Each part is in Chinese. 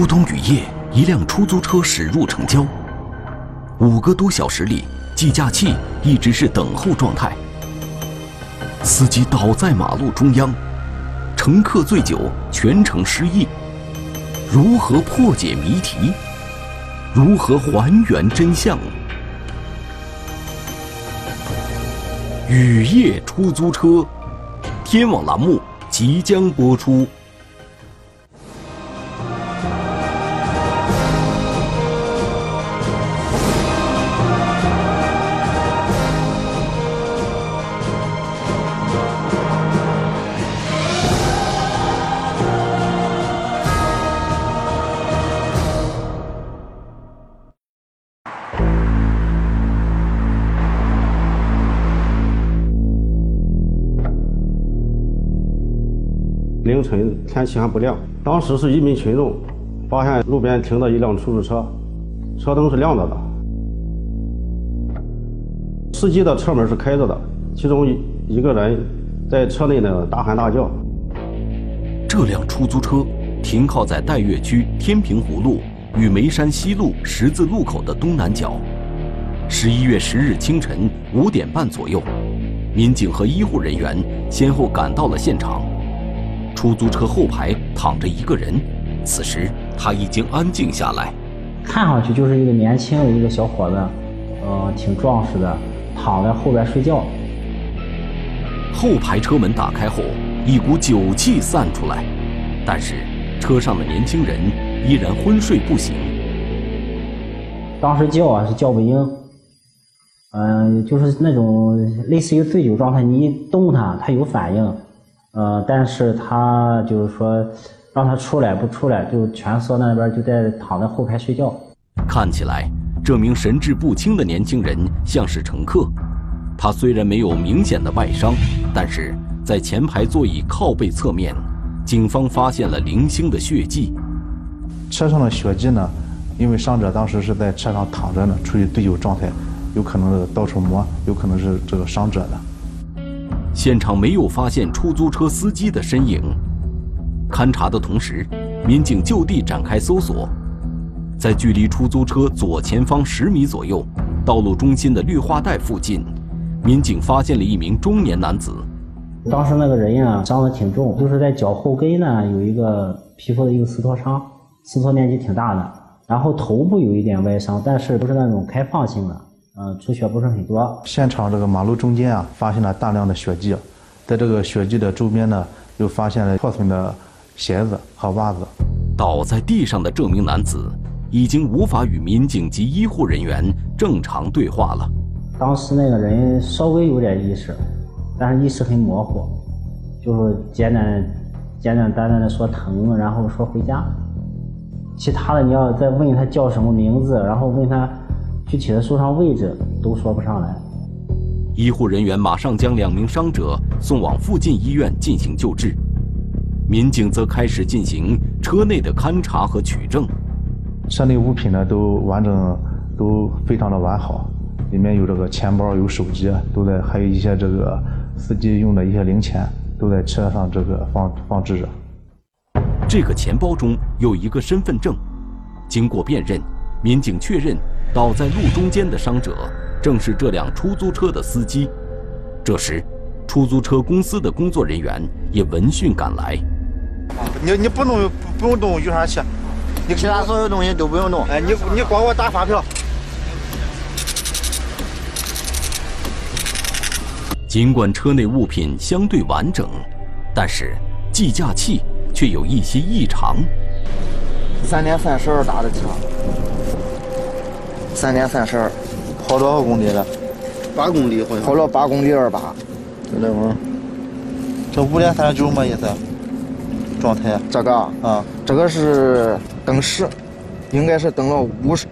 初冬雨夜，一辆出租车驶入城郊。五个多小时里，计价器一直是等候状态。司机倒在马路中央，乘客醉酒，全程失忆。如何破解谜题？如何还原真相？雨夜出租车，天网栏目即将播出。天气还不亮，当时是一名群众发现路边停着一辆出租车，车灯是亮着的，司机的车门是开着的，其中一一个人在车内呢大喊大叫。这辆出租车停靠在岱岳区天平湖路与眉山西路十字路口的东南角。十一月十日清晨五点半左右，民警和医护人员先后赶到了现场。出租车后排躺着一个人，此时他已经安静下来。看上去就是一个年轻的一个小伙子，呃，挺壮实的，躺在后边睡觉。后排车门打开后，一股酒气散出来，但是车上的年轻人依然昏睡不醒。当时叫啊是叫不应，嗯，就是那种类似于醉酒状态，你一动他，他有反应。呃，但是他就是说，让他出来不出来，就蜷缩那边就在躺在后排睡觉。看起来，这名神志不清的年轻人像是乘客。他虽然没有明显的外伤，但是在前排座椅靠背侧面，警方发现了零星的血迹。车上的血迹呢，因为伤者当时是在车上躺着呢，处于醉酒状态，有可能是到处摸，有可能是这个伤者的。现场没有发现出租车司机的身影。勘查的同时，民警就地展开搜索，在距离出租车左前方十米左右、道路中心的绿化带附近，民警发现了一名中年男子。当时那个人呀，伤得挺重，就是在脚后跟呢有一个皮肤的一个撕脱伤，撕脱面积挺大的。然后头部有一点外伤，但是不是那种开放性的。嗯，出血不是很多。现场这个马路中间啊，发现了大量的血迹，在这个血迹的周边呢，又发现了破损的鞋子和袜子。倒在地上的这名男子已经无法与民警及医护人员正常对话了。当时那个人稍微有点意识，但是意识很模糊，就是简单简简单单的说疼，然后说回家。其他的你要再问他叫什么名字，然后问他。具体的受伤位置都说不上来。医护人员马上将两名伤者送往附近医院进行救治，民警则开始进行车内的勘查和取证。车内物品呢都完整，都非常的完好，里面有这个钱包、有手机，都在，还有一些这个司机用的一些零钱都在车上这个放放置着。这个钱包中有一个身份证，经过辨认，民警确认。倒在路中间的伤者正是这辆出租车的司机。这时，出租车公司的工作人员也闻讯赶来。你你不弄不不用动雨刷器，你其他所有东西都不用动。哎，你你光给我打发票。尽管车内物品相对完整，但是计价器却有一些异常。三点三十二打的车。三点三十二，跑多少公里了？八公里，好像跑了八公里二八。就那会儿，这五点三十九么意思？状态？这个啊，这个是登时，应该是登了五十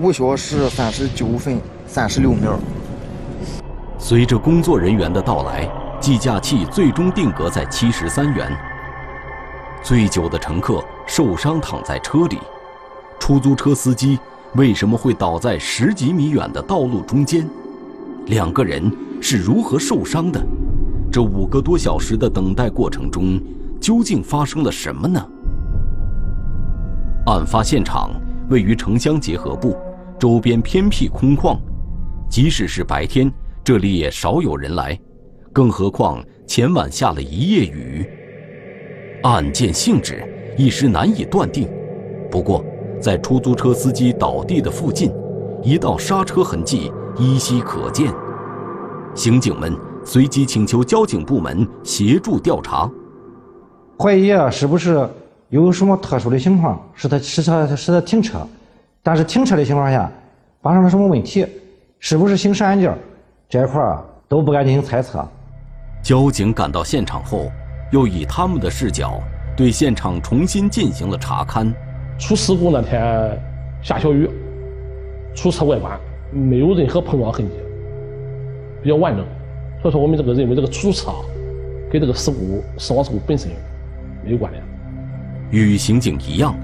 五小时三十九分三十六秒。随着工作人员的到来，计价器最终定格在七十三元。醉酒的乘客受伤躺在车里，出租车司机。为什么会倒在十几米远的道路中间？两个人是如何受伤的？这五个多小时的等待过程中，究竟发生了什么呢？案发现场位于城乡结合部，周边偏僻空旷，即使是白天，这里也少有人来，更何况前晚下了一夜雨。案件性质一时难以断定。不过，在出租车司机倒地的附近，一道刹车痕迹依稀可见。刑警们随即请求交警部门协助调查，怀疑啊，是不是？有什么特殊的情况，使他使他使他停车，但是停车的情况下发生了什么问题，是不是刑事案件，这一块儿都不敢进行猜测。交警赶到现场后，又以他们的视角对现场重新进行了查勘。出事故那天下小雨，出车外观没有任何碰撞痕迹，比较完整，所以说我们这个认为这个出租车跟这个事故死亡事故本身没有关联。与刑警一样，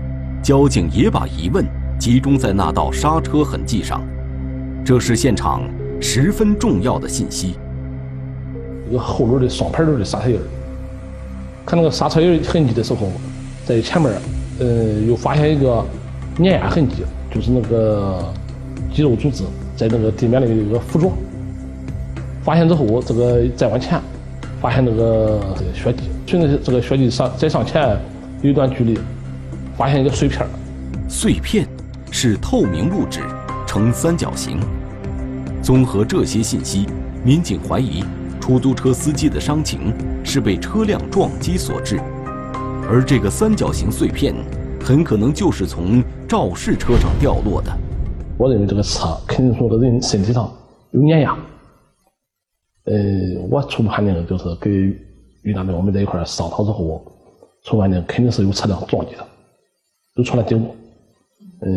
交警也把疑问集中在那道刹车痕迹上，这是现场十分重要的信息。一个后轮的双排轮的刹车印看那个刹车印痕迹的时候，在前面，呃，又发现一个碾压痕迹，就是那个肌肉组织在那个地面的一个附着。发现之后，这个再往前，发现那个血迹，顺着这个血迹上再上前。有一段距离，发现一个碎片碎片是透明物质，呈三角形。综合这些信息，民警怀疑出租车司机的伤情是被车辆撞击所致，而这个三角形碎片很可能就是从肇事车上掉落的。我认为这个车肯定从个人身体上有碾压。呃，我初步判定就是跟于大队我们在一块商讨之后。初步判定肯定是有车辆撞击的，有出来结果，呃，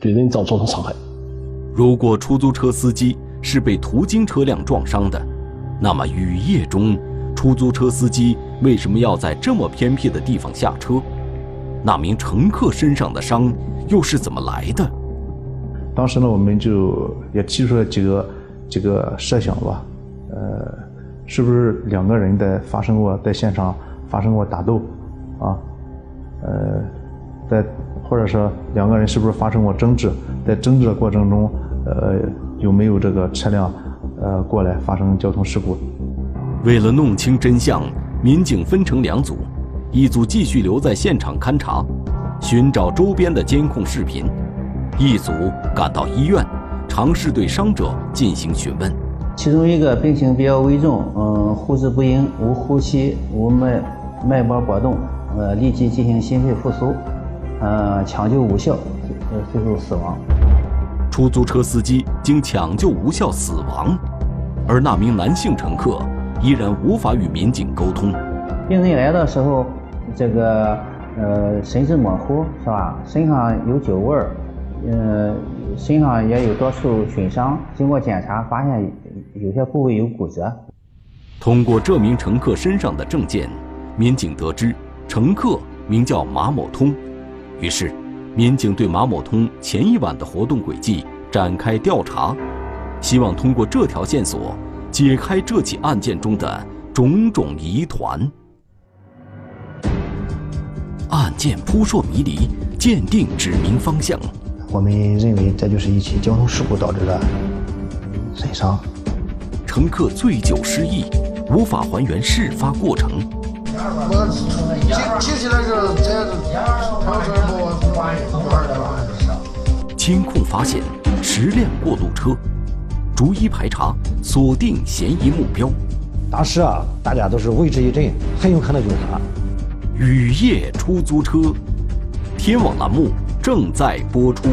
对人造造成伤害。如果出租车司机是被途经车辆撞伤的，那么雨夜中，出租车司机为什么要在这么偏僻的地方下车？那名乘客身上的伤又是怎么来的？当时呢，我们就也提出了几个几个设想吧，呃，是不是两个人在发生过在现场发生过打斗？啊，呃，在或者说两个人是不是发生过争执？在争执的过程中，呃，有没有这个车辆呃过来发生交通事故？为了弄清真相，民警分成两组，一组继续留在现场勘查，寻找周边的监控视频；一组赶到医院，尝试对伤者进行询问。其中一个病情比较危重，嗯，呼之不应，无呼吸，无脉脉搏搏动。呃，立即进行心肺复苏，呃，抢救无效，呃，最后死亡。出租车司机经抢救无效死亡，而那名男性乘客依然无法与民警沟通。病人来的时候，这个呃神志模糊，是吧？身上有酒味儿，呃，身上也有多处损伤。经过检查，发现有些部位有骨折。通过这名乘客身上的证件，民警得知。乘客名叫马某通，于是，民警对马某通前一晚的活动轨迹展开调查，希望通过这条线索解开这起案件中的种种疑团。案件扑朔迷离，鉴定指明方向。我们认为这就是一起交通事故导致的损伤。乘客醉酒失忆，无法还原事发过程。我提提起来是这监控发现十辆过路车，逐一排查，锁定嫌疑目标。当时啊，大家都是为之一振，很有可能就是他。雨夜出租车，天网栏目正在播出。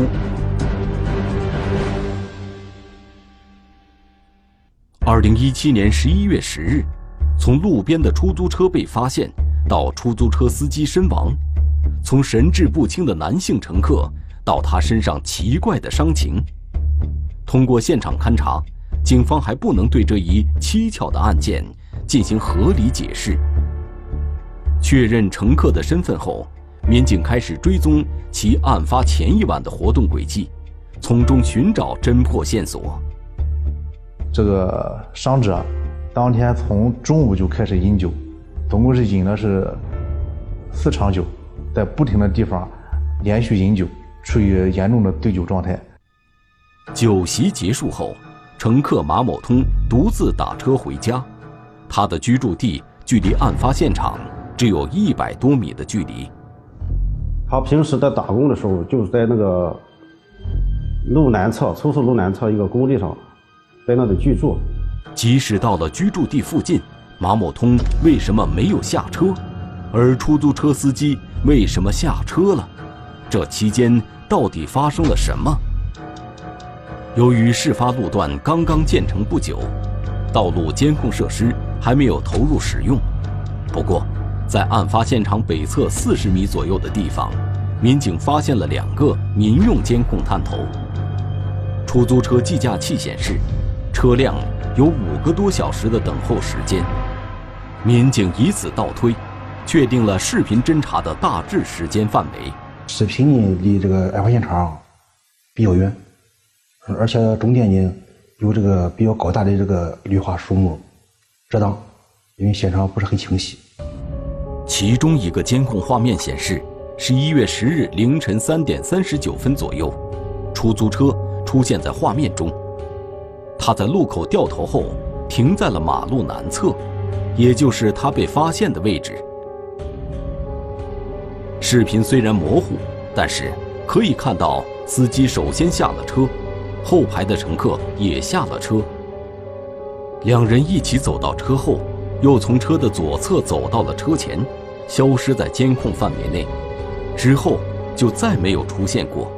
二零一七年十一月十日。从路边的出租车被发现到出租车司机身亡，从神志不清的男性乘客到他身上奇怪的伤情，通过现场勘查，警方还不能对这一蹊跷的案件进行合理解释。确认乘客的身份后，民警开始追踪其案发前一晚的活动轨迹，从中寻找侦破线索。这个伤者。当天从中午就开始饮酒，总共是饮了是四场酒，在不停的地方连续饮酒，处于严重的醉酒状态。酒席结束后，乘客马某通独自打车回家，他的居住地距离案发现场只有一百多米的距离。他平时在打工的时候，就是在那个路南侧，出事路南侧一个工地上，在那里居住。即使到了居住地附近，马某通为什么没有下车？而出租车司机为什么下车了？这期间到底发生了什么？由于事发路段刚刚建成不久，道路监控设施还没有投入使用。不过，在案发现场北侧四十米左右的地方，民警发现了两个民用监控探头。出租车计价器显示，车辆有五个多小时的等候时间。民警以此倒推，确定了视频侦查的大致时间范围。视频呢，离这个案发现场比较远。而且中间呢有这个比较高大的这个绿化树木遮挡，因为现场不是很清晰。其中一个监控画面显示，十一月十日凌晨三点三十九分左右，出租车出现在画面中。他在路口掉头后停在了马路南侧，也就是他被发现的位置。视频虽然模糊，但是可以看到司机首先下了车。后排的乘客也下了车，两人一起走到车后，又从车的左侧走到了车前，消失在监控范围内，之后就再没有出现过。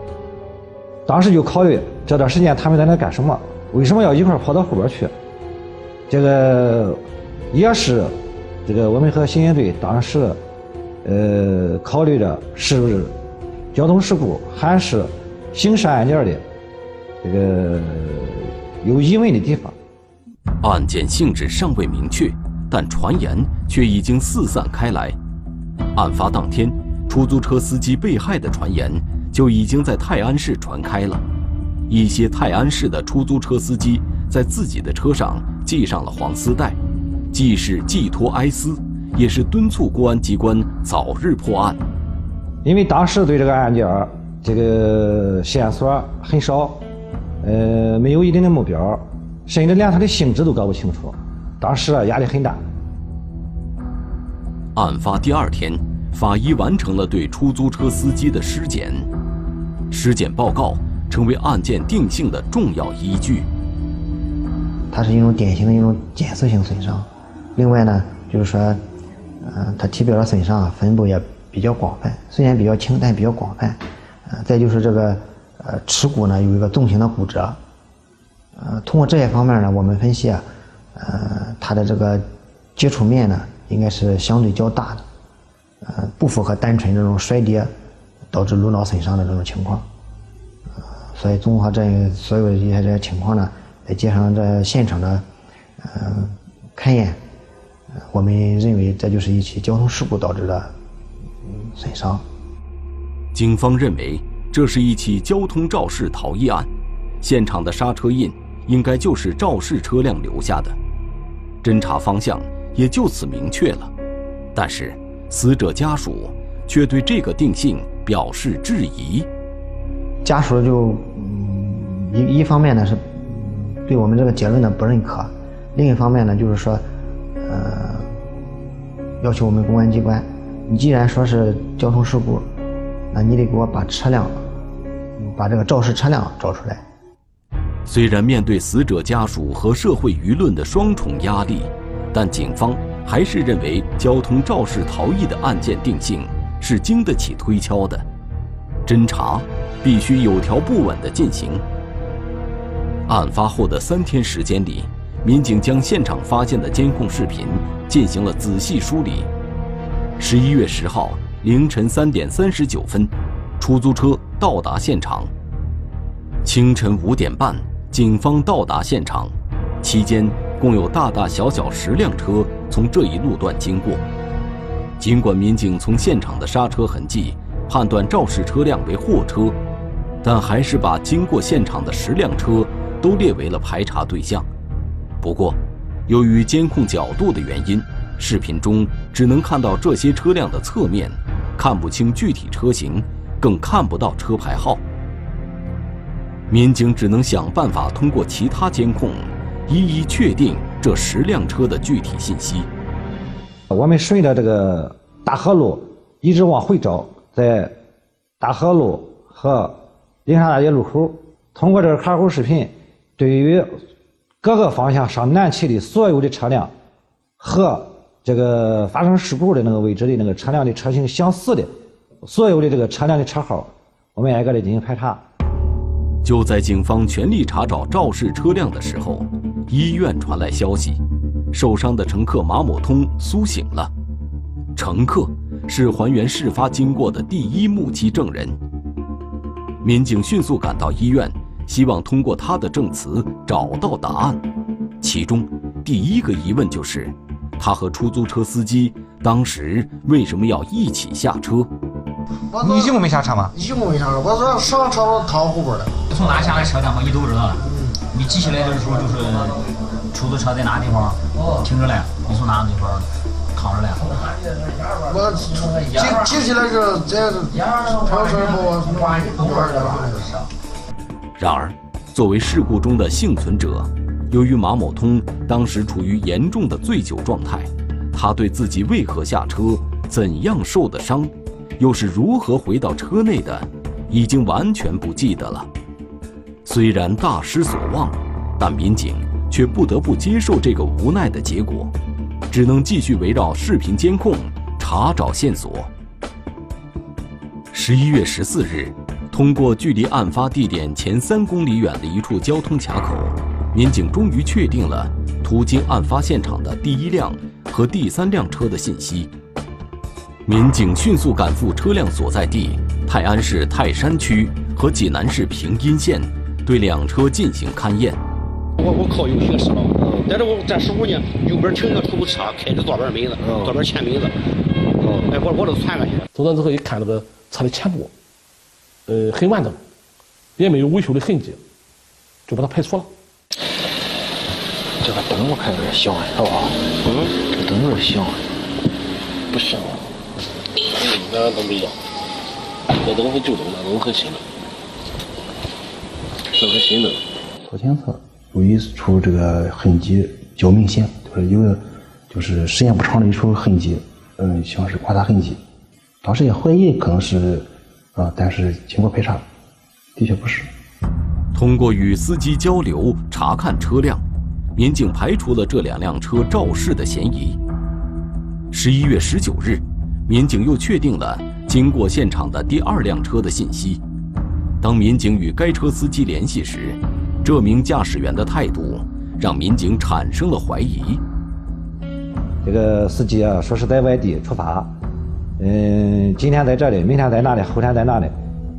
当时就考虑这段时间他们在那干什么？为什么要一块跑到后边去？这个也是这个我们和刑警队当时呃考虑着是不是交通事故还是刑事案件的。这个有疑问的地方，案件性质尚未明确，但传言却已经四散开来。案发当天，出租车司机被害的传言就已经在泰安市传开了。一些泰安市的出租车司机在自己的车上系上了黄丝带，既是寄托哀思，也是敦促公安机关早日破案。因为当时对这个案件这个线索很少。呃，没有一定的目标，甚至连他的性质都搞不清楚，当时啊压力很大。案发第二天，法医完成了对出租车司机的尸检，尸检报告成为案件定性的重要依据。它是一种典型的一种间歇性损伤，另外呢，就是说，呃，它体表的损伤啊分布也比较广泛，虽然比较轻，但比较广泛。呃，再就是这个。呃，耻骨呢有一个纵形的骨折，呃，通过这些方面呢，我们分析啊，呃，它的这个接触面呢应该是相对较大的，呃，不符合单纯这种摔跌导致颅脑损伤的这种情况，呃，所以综合这所有的一些这些情况呢，再加上这现场的呃勘验，我们认为这就是一起交通事故导致的损伤。警方认为。这是一起交通肇事逃逸案，现场的刹车印应该就是肇事车辆留下的，侦查方向也就此明确了。但是死者家属却对这个定性表示质疑。家属就一一方面呢是对我们这个结论呢不认可，另一方面呢就是说，呃，要求我们公安机关，你既然说是交通事故，那你得给我把车辆。把这个肇事车辆找出来。虽然面对死者家属和社会舆论的双重压力，但警方还是认为交通肇事逃逸的案件定性是经得起推敲的，侦查必须有条不紊地进行。案发后的三天时间里，民警将现场发现的监控视频进行了仔细梳理。十一月十号凌晨三点三十九分。出租车到达现场。清晨五点半，警方到达现场，期间共有大大小小十辆车从这一路段经过。尽管民警从现场的刹车痕迹判断肇事车辆为货车，但还是把经过现场的十辆车都列为了排查对象。不过，由于监控角度的原因，视频中只能看到这些车辆的侧面，看不清具体车型。更看不到车牌号。民警只能想办法通过其他监控，一一确定这十辆车的具体信息。我们顺着这个大河路一直往回找，在大河路和灵山大街路口，通过这个卡口视频，对于各个方向上南去的所有的车辆和这个发生事故的那个位置的那个车辆的车型相似的所有的这个车辆的车号，我们挨个的进行排查。就在警方全力查找肇事车辆的时候，医院传来消息，受伤的乘客马某通苏醒了。乘客是还原事发经过的第一目击证人。民警迅速赶到医院，希望通过他的证词找到答案。其中第一个疑问就是，他和出租车司机当时为什么要一起下车？你一共没下车吗？一共没下车，我说上车我躺后边了。从哪下来车辆嘛，你都知道了。你记起来的时候就是出租车在哪地方停着嘞？你从哪个地方躺着嘞？我记记起来是在超市把我从院儿了。然而，作为事故中的幸存者，由于马某通当时处于严重的醉酒状态，他对自己为何下车、怎样受的伤，又是如何回到车内的，已经完全不记得了。虽然大失所望，但民警却不得不接受这个无奈的结果，只能继续围绕视频监控查找线索。十一月十四日，通过距离案发地点前三公里远的一处交通卡口，民警终于确定了途经案发现场的第一辆和第三辆车的信息。民警迅速赶赴车辆所在地泰安市泰山区和济南市平阴县。对两车进行勘验。我我考有学识了，但是我这时候呢，右边停一个出租车，开着左边门子，左边前门子。哎，我我都窜过去。走到之后一看，那个车的前部，呃，很完整，也没有维修的痕迹，就把它排除了。这个灯我看有点像，是吧？嗯，这灯有点像，不像。那都没样，那灯是旧灯，那灯很新的。这是新的，左前侧有一处这个痕迹较明显，就是有，就是时间不长的一处痕迹，嗯，像是刮擦痕迹。当时也怀疑可能是，啊，但是经过排查，的确不是。通过与司机交流、查看车辆，民警排除了这两辆车肇事的嫌疑。十一月十九日，民警又确定了经过现场的第二辆车的信息。当民警与该车司机联系时，这名驾驶员的态度让民警产生了怀疑。这个司机啊，说是在外地出发，嗯，今天在这里，明天在那里，后天在那里，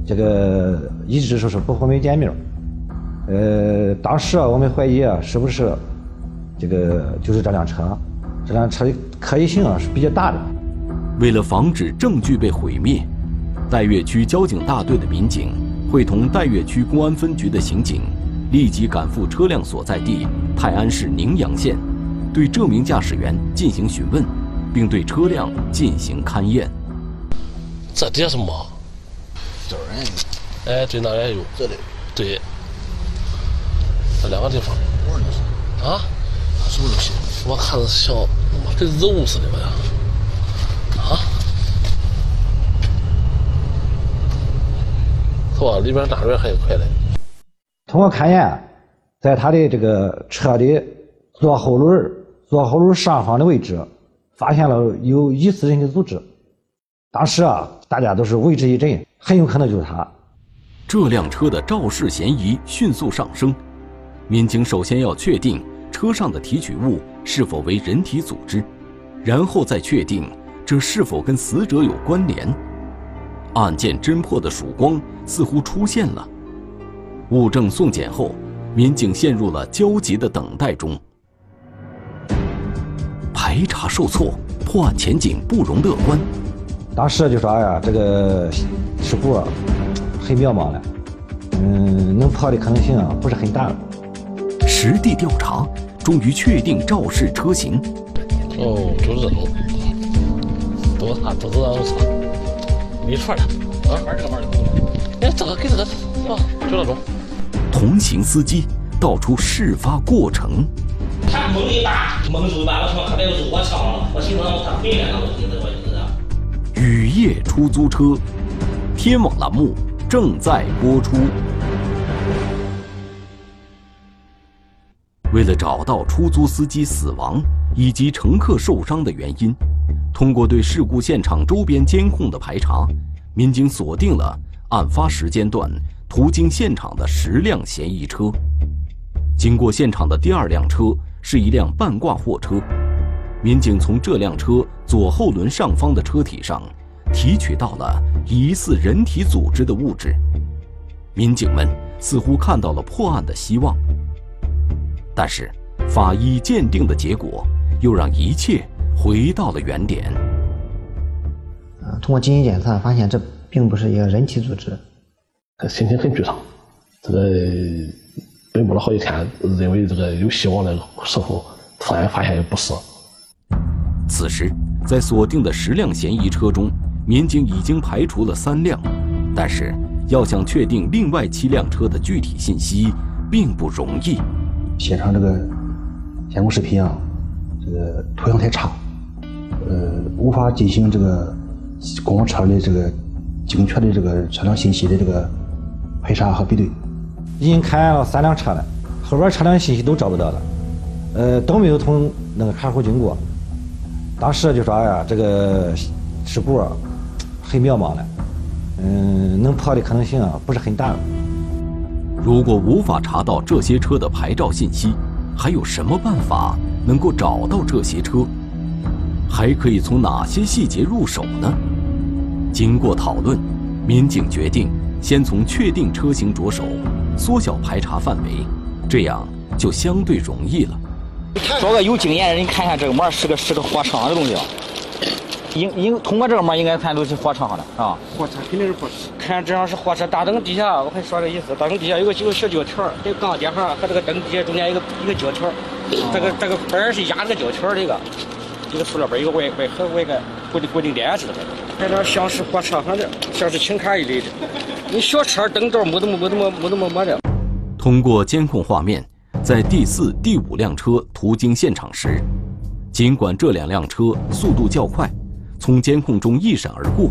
这个一直说是不和我们见面。呃，当时啊，我们怀疑啊，是不是这个就是这辆车？这辆车的可疑性啊是比较大的。为了防止证据被毁灭，岱岳区交警大队的民警。会同岱岳区公安分局的刑警，立即赶赴车辆所在地泰安市宁阳县，对这名驾驶员进行询问，并对车辆进行勘验。这底下是么？这儿哎，对，那也有。这里。对。这两个地方。啊？什么东西？我看着像跟肉似的吧？啊？里边哪边还有块嘞？通过勘验，在他的这个车的左后轮、左后轮上方的位置，发现了有疑似人的组织。当时啊，大家都是为之一振，很有可能就是他。这辆车的肇事嫌疑迅速上升，民警首先要确定车上的提取物是否为人体组织，然后再确定这是否跟死者有关联。案件侦破的曙光似乎出现了，物证送检后，民警陷入了焦急的等待中。排查受挫，破案前景不容乐观。当时就说：“哎呀，这个事故很渺茫了，嗯，能破的可能性啊不是很大。”实地调查，终于确定肇事车型。哦，就是这种，多查，都是让我查。没错的，啊，玩这个门的。哎，这个给这个，啊，就那种。同行司机道出事发过程。他猛一打，猛住一把，我他妈可别又是我抢了，我心疼他回来了，我寻思我寻思。雨夜出租车，天网栏目正在播出。为了找到出租司机死亡以及乘客受伤的原因，通过对事故现场周边监控的排查，民警锁定了案发时间段途经现场的十辆嫌疑车。经过现场的第二辆车是一辆半挂货车，民警从这辆车左后轮上方的车体上提取到了疑似人体组织的物质，民警们似乎看到了破案的希望。但是，法医鉴定的结果又让一切回到了原点。啊，通过基因检测发现，这并不是一个人体组织。他心情很沮丧。这个奔波了好几天，认为这个有希望的时候，突然发现不是。此时，在锁定的十辆嫌疑车中，民警已经排除了三辆，但是要想确定另外七辆车的具体信息，并不容易。现场这个监控视频啊，这个图像太差，呃，无法进行这个公交车的这个精确的这个车辆信息的这个排查和比对。已经看了三辆车了，后边车辆信息都找不到了，呃，都没有从那个卡口经过。当时就说呀，这个事故很渺茫了，嗯，能破的可能性啊不是很大。如果无法查到这些车的牌照信息，还有什么办法能够找到这些车？还可以从哪些细节入手呢？经过讨论，民警决定先从确定车型着手，缩小排查范围，这样就相对容易了。找个有经验的人看一下这个膜是个是个货车的东西。应应通过这个门应该看都是货车上的啊。货车肯定是货车。看这样是货车，大灯底下我跟你说个意思，大灯底下有个有个小胶条，这个钢接上和这个灯底下中间一个一个胶条，这个这个板是压这个胶条的一个，一个塑料板，一个外外壳外个固定固定点似的。看这像是货车上的，像是轻卡一类的。你小车灯罩没怎么没怎么没怎么没的。通过监控画面，在第四、第五辆车途经现场时，尽管这两辆车速度较快。从监控中一闪而过，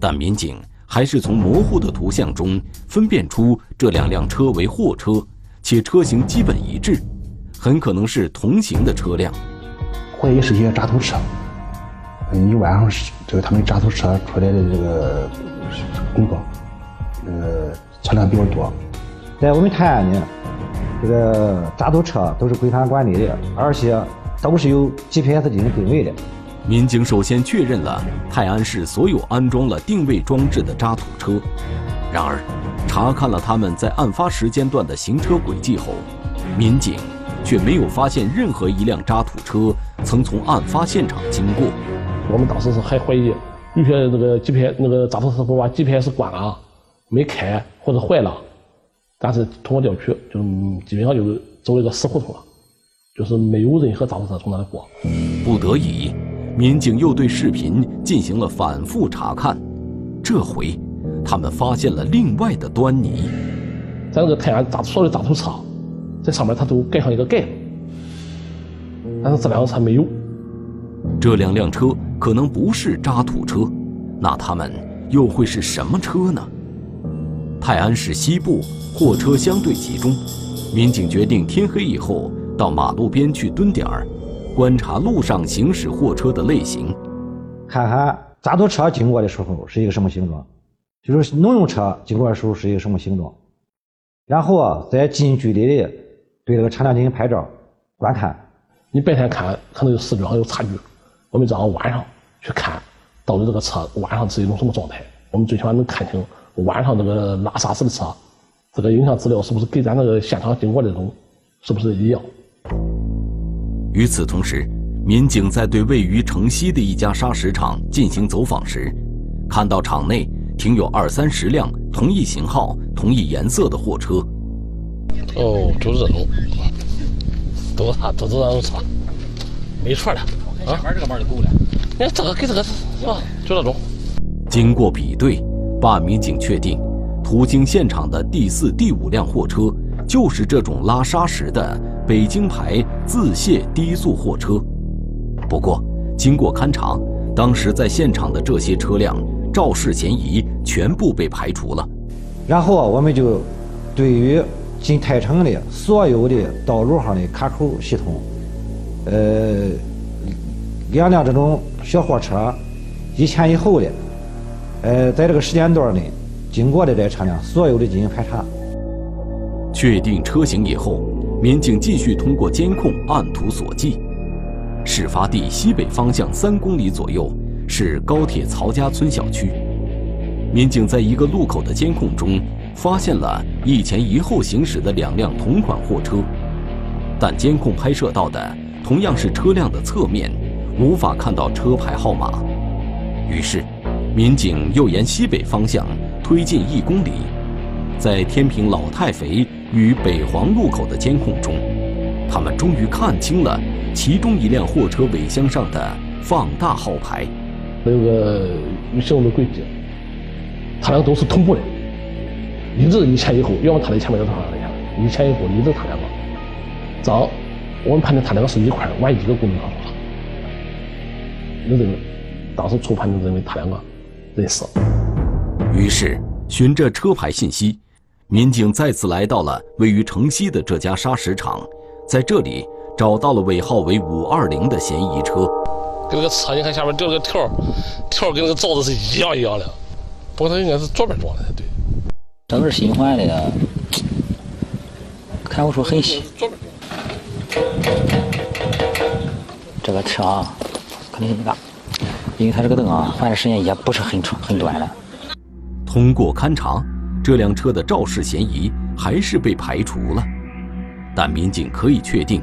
但民警还是从模糊的图像中分辨出这两辆车为货车，且车型基本一致，很可能是同行的车辆。怀疑是一些渣土车。嗯，一晚上是这个他们渣土车出来的这个工作，呃车辆比较多。在我们泰安呢，这个渣土车都是规范管理的，而且都是有 GPS 进行定位的。民警首先确认了泰安市所有安装了定位装置的渣土车，然而，查看了他们在案发时间段的行车轨迹后，民警却没有发现任何一辆渣土车曾从案发现场经过。我们当时是还怀疑有些那个 GPS 那个渣土师傅把 GPS 关了，没开或者坏了，但是通过调取，就基本上就是走了一个死胡同了，就是没有任何渣土车从那里过。不得已。民警又对视频进行了反复查看，这回他们发现了另外的端倪。在那个泰安渣所有的渣土车，在上面它都盖上一个盖子，但是这辆车没有。这两辆车可能不是渣土车，那他们又会是什么车呢？泰安市西部货车相对集中，民警决定天黑以后到马路边去蹲点儿。观察路上行驶货车的类型，看看渣土车经过的时候是一个什么形状，就是农用车经过的时候是一个什么形状，然后啊，在近距离的对这个车辆进行拍照观看。你白天看可能有视觉上有差距，我们这样晚上去看，到底这个车晚上是一种什么状态？我们最起码能看清晚上这个拉沙子的车，这个影像资料是不是跟咱那个现场经过的种是不是一样？与此同时，民警在对位于城西的一家砂石厂进行走访时，看到厂内停有二三十辆同一型号、同一颜色的货车。哦，就是这种，都是他，都是那种车，没错的。啊，玩这个门就够了。哎，这个跟这个是吧？就那种。经过比对，办案民警确定，途经现场的第四、第五辆货车就是这种拉砂石的北京牌自卸低速货车。不过，经过勘查，当时在现场的这些车辆肇事嫌疑全部被排除了。然后啊我们就对于进太城的所有的道路上的卡口系统，呃，两辆这种小货车，一前一后的，呃，在这个时间段内经过的这车辆，所有的进行排查。确定车型以后，民警继续通过监控按图索骥。事发地西北方向三公里左右是高铁曹家村小区。民警在一个路口的监控中发现了一前一后行驶的两辆同款货车，但监控拍摄到的同样是车辆的侧面，无法看到车牌号码。于是，民警又沿西北方向推进一公里，在天平老太肥与北黄路口的监控中，他们终于看清了。其中一辆货车尾箱上的放大号牌，那个行动的轨迹，他俩都是同步的，一直一前一后，要么他在前面，要么他在前面，一前一后，一直他两个。早，我们判定他两个是一块往一个公路上跑。就认为，当时初判就认为他两个认识。于是，循着车牌信息，民警再次来到了位于城西的这家砂石厂，在这里。找到了尾号为五二零的嫌疑车，跟那个车，你看下面掉个条，条跟那个罩子是一样一样的，不过它应该是左边装的才对。这个是新换的呀，看不出痕迹。这个车啊，肯定是那个，因为它这个灯啊换的时间也不是很长很短了。通过勘查，这辆车的肇事嫌疑还是被排除了，但民警可以确定。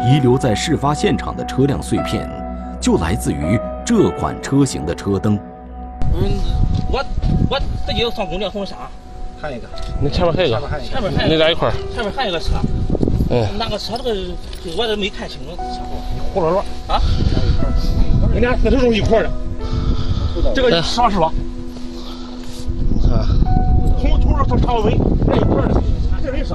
遗留在事发现场的车辆碎片，就来自于这款车型的车灯。嗯，我我自己要上公交送啥？还有一个，那前面还有一个，前面还有，你俩一块儿。前面还有一个车，嗯，那个车这个我都没看清楚车号。胡乱乱啊？你俩这都是一块的，这个啥是吧？从头上到尾在一块的，这人是。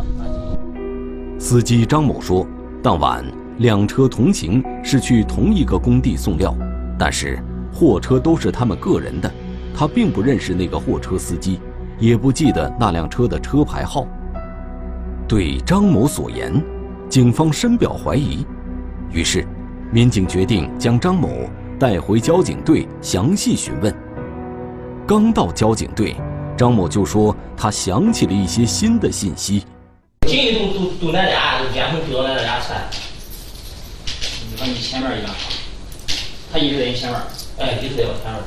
司机张某说。当晚，两车同行是去同一个工地送料，但是货车都是他们个人的，他并不认识那个货车司机，也不记得那辆车的车牌号。对张某所言，警方深表怀疑，于是，民警决定将张某带回交警队详细询问。刚到交警队，张某就说他想起了一些新的信息。进一都都都那俩，监控追到那俩车。你看你前面一辆，他一直在你前面，哎，一直在我前面。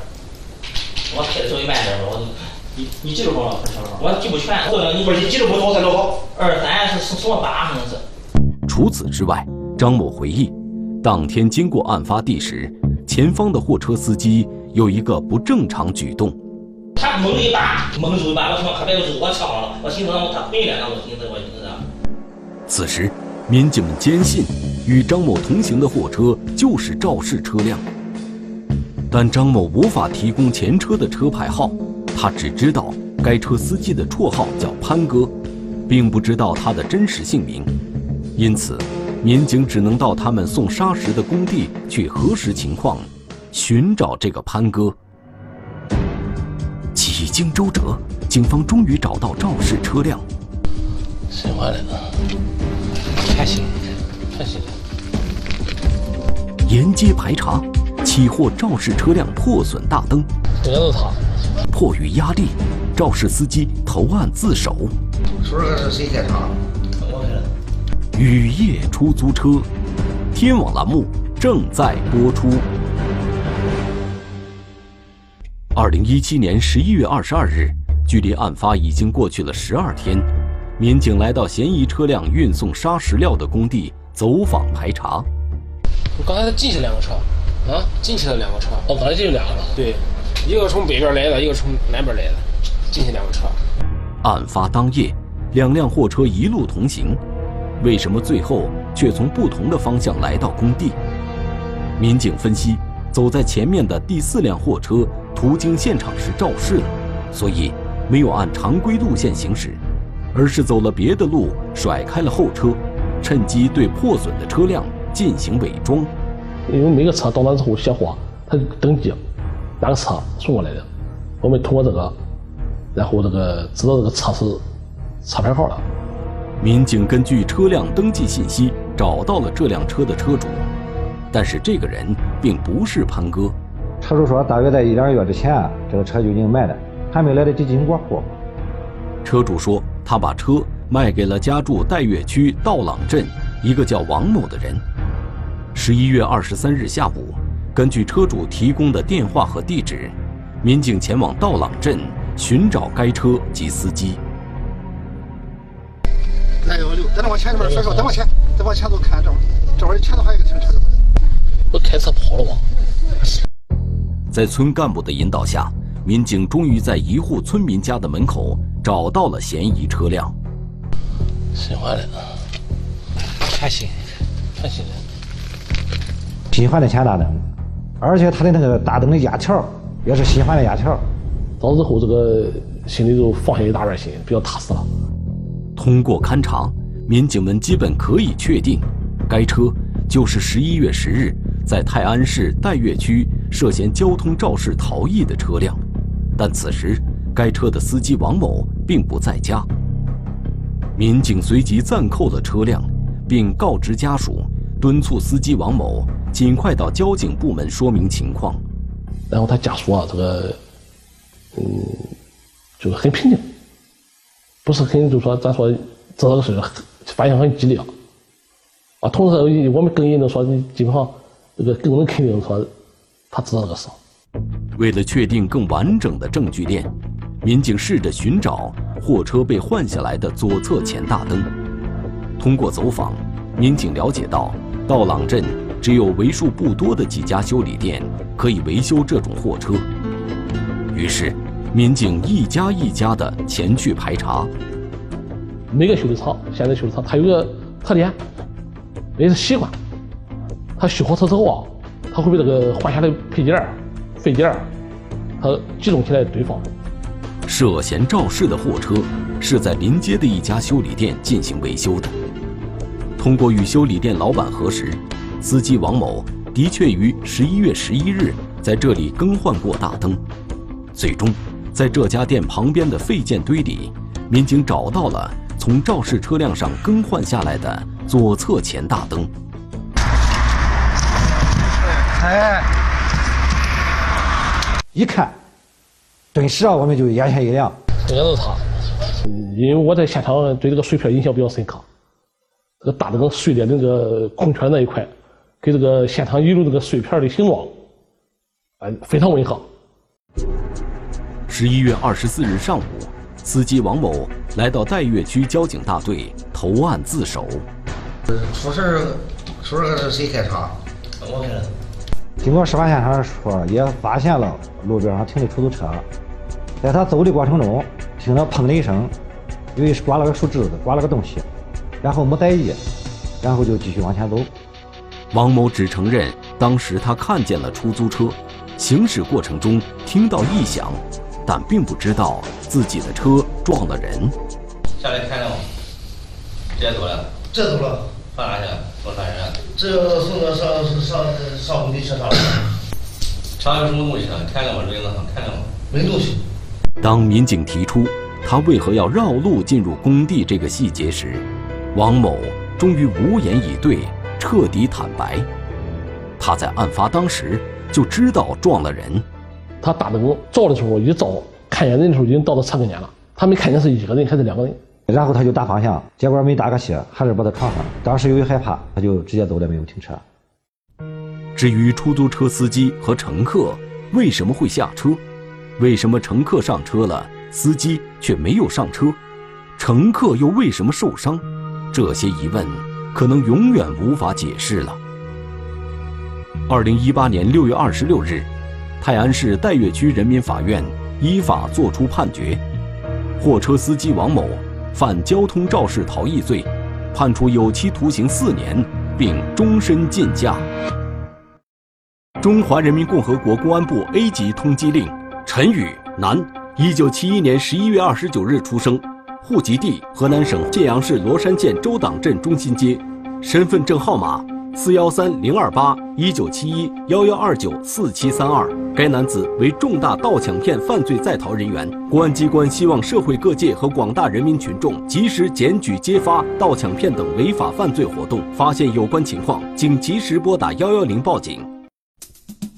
我开的稍微慢点吧，我你你记住多少分车号？我记不全。你不是你记住不多才多少？二三是什么八可能是。除此之外，张某回忆，当天经过案发地时，前方的货车司机有一个不正常举动。猛一把，猛住一把，我他妈可别就是我抢了，我寻思他回来了，我寻思我寻思。此时，民警们坚信与张某同行的货车就是肇事车辆，但张某无法提供前车的车牌号，他只知道该车司机的绰号叫潘哥，并不知道他的真实姓名，因此，民警只能到他们送砂石的工地去核实情况，寻找这个潘哥。几经周折，警方终于找到肇事车辆。新换的，还行，还行。沿街排查，起获肇事车辆破损大灯。应该是他。迫于压力，肇事司机投案自首。说这个是谁开查？雨夜出租车，天网栏目正在播出。二零一七年十一月二十二日，距离案发已经过去了十二天。民警来到嫌疑车辆运送砂石料的工地走访排查。我刚才进去两个车，啊，进去了两个车。哦，刚才进去两个。对，一个从北边来的，一个从南边来的，进去两个车。案发当夜，两辆货车一路同行，为什么最后却从不同的方向来到工地？民警分析，走在前面的第四辆货车途经现场时肇事了，所以没有按常规路线行驶，而是走了别的路，甩开了后车，趁机对破损的车辆进行伪装。因为每个车到那之后卸货，他登记哪个车送过来的，我们通过这个，然后这个知道这个车是车牌号了。民警根据车辆登记信息找到了这辆车的车主，但是这个人并不是潘哥。车主说，大约在一两个月之前，这个车就已经卖了，还没来得及进行过户。车主说，他把车卖给了家住岱岳区道朗镇一个叫王某的人。十一月二十三日下午，根据车主提供的电话和地址，民警前往道朗镇寻找该车及司机。来幺六，再往前边甩手，再往前，再往前走看这会儿，这会儿前头还有一个停车的。不开车跑了吗？在村干部的引导下，民警终于在一户村民家的门口找到了嫌疑车辆。新换的，还行，还行。新换的前大灯，而且它的那个大灯的压条也是新换的压条。到之后，这个心里就放下一大半心，比较踏实了。通过勘查，民警们基本可以确定，该车就是十一月十日在泰安市岱岳区涉嫌交通肇事逃逸的车辆。但此时，该车的司机王某并不在家。民警随即暂扣了车辆，并告知家属，敦促司机王某尽快到交警部门说明情况。然后他家属啊，这个，嗯，就是很平静。不是很，就说咱说这个事反应很激烈，啊，同时我们更应能说，基本上这个更能肯定说他知道这个事。为了确定更完整的证据链，民警试着寻找货车被换下来的左侧前大灯。通过走访，民警了解到，道朗镇只有为数不多的几家修理店可以维修这种货车。于是。民警一家一家的前去排查。每个修理厂，现在修理厂它有个特点，也是习惯。他修好车之后啊，他会被这个换下来配件、废件，他集中起来堆放。涉嫌肇事的货车是在临街的一家修理店进行维修的。通过与修理店老板核实，司机王某的确于十一月十一日在这里更换过大灯。最终。在这家店旁边的废件堆里，民警找到了从肇事车辆上更换下来的左侧前大灯。哎，一看，顿时啊，我们就眼前一亮。应该是他，因为我在现场对这个碎片印象比较深刻。这个大灯碎的那个空圈那一块，跟这个现场遗留这个碎片的形状，哎，非常吻合。十一月二十四日上午，司机王某来到岱岳区交警大队投案自首。出事出事是谁开车？我开的。经过事发现场的时候，也发现了路边上停的出租车，在他走的过程中，听到砰的一声，以为是刮了个树枝子，刮了个东西，然后没在意，然后就继续往前走。王某只承认，当时他看见了出租车，行驶过程中听到异响。但并不知道自己的车撞了人。下来看了吗？这走了。这走了。上哪去？送啥人？这送到上上上工地车上了。查有什么东西啊？看了吗？轮子上看了吗？没东西。当民警提出他为何要绕路进入工地这个细节时，王某终于无言以对，彻底坦白。他在案发当时就知道撞了人。他打灯照的时候一照，看见人的时候已经到了车跟前了。他没看见是一个人还是两个人，然后他就打方向，结果没打个斜，还是把他撞上了。当时由于害怕，他就直接走了，没有停车。至于出租车司机和乘客为什么会下车，为什么乘客上车了，司机却没有上车，乘客又为什么受伤，这些疑问可能永远无法解释了。二零一八年六月二十六日。泰安市岱岳区人民法院依法作出判决，货车司机王某犯交通肇事逃逸罪，判处有期徒刑四年，并终身禁驾。中华人民共和国公安部 A 级通缉令陈宇，男，一九七一年十一月二十九日出生，户籍地河南省信阳市罗山县周党镇中心街，身份证号码四幺三零二八一九七一幺幺二九四七三二。该男子为重大盗抢骗犯罪在逃人员，公安机关希望社会各界和广大人民群众及时检举揭发盗抢骗等违法犯罪活动，发现有关情况，请及时拨打幺幺零报警。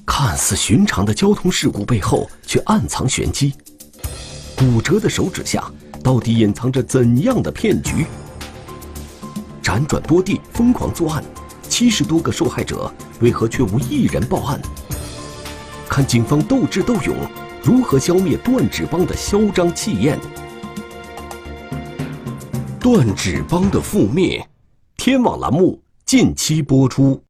看似寻常的交通事故背后，却暗藏玄机。骨折的手指下，到底隐藏着怎样的骗局？辗转多地，疯狂作案，七十多个受害者，为何却无一人报案？看警方斗智斗勇，如何消灭断指帮的嚣张气焰？断指帮的覆灭，天网栏目近期播出。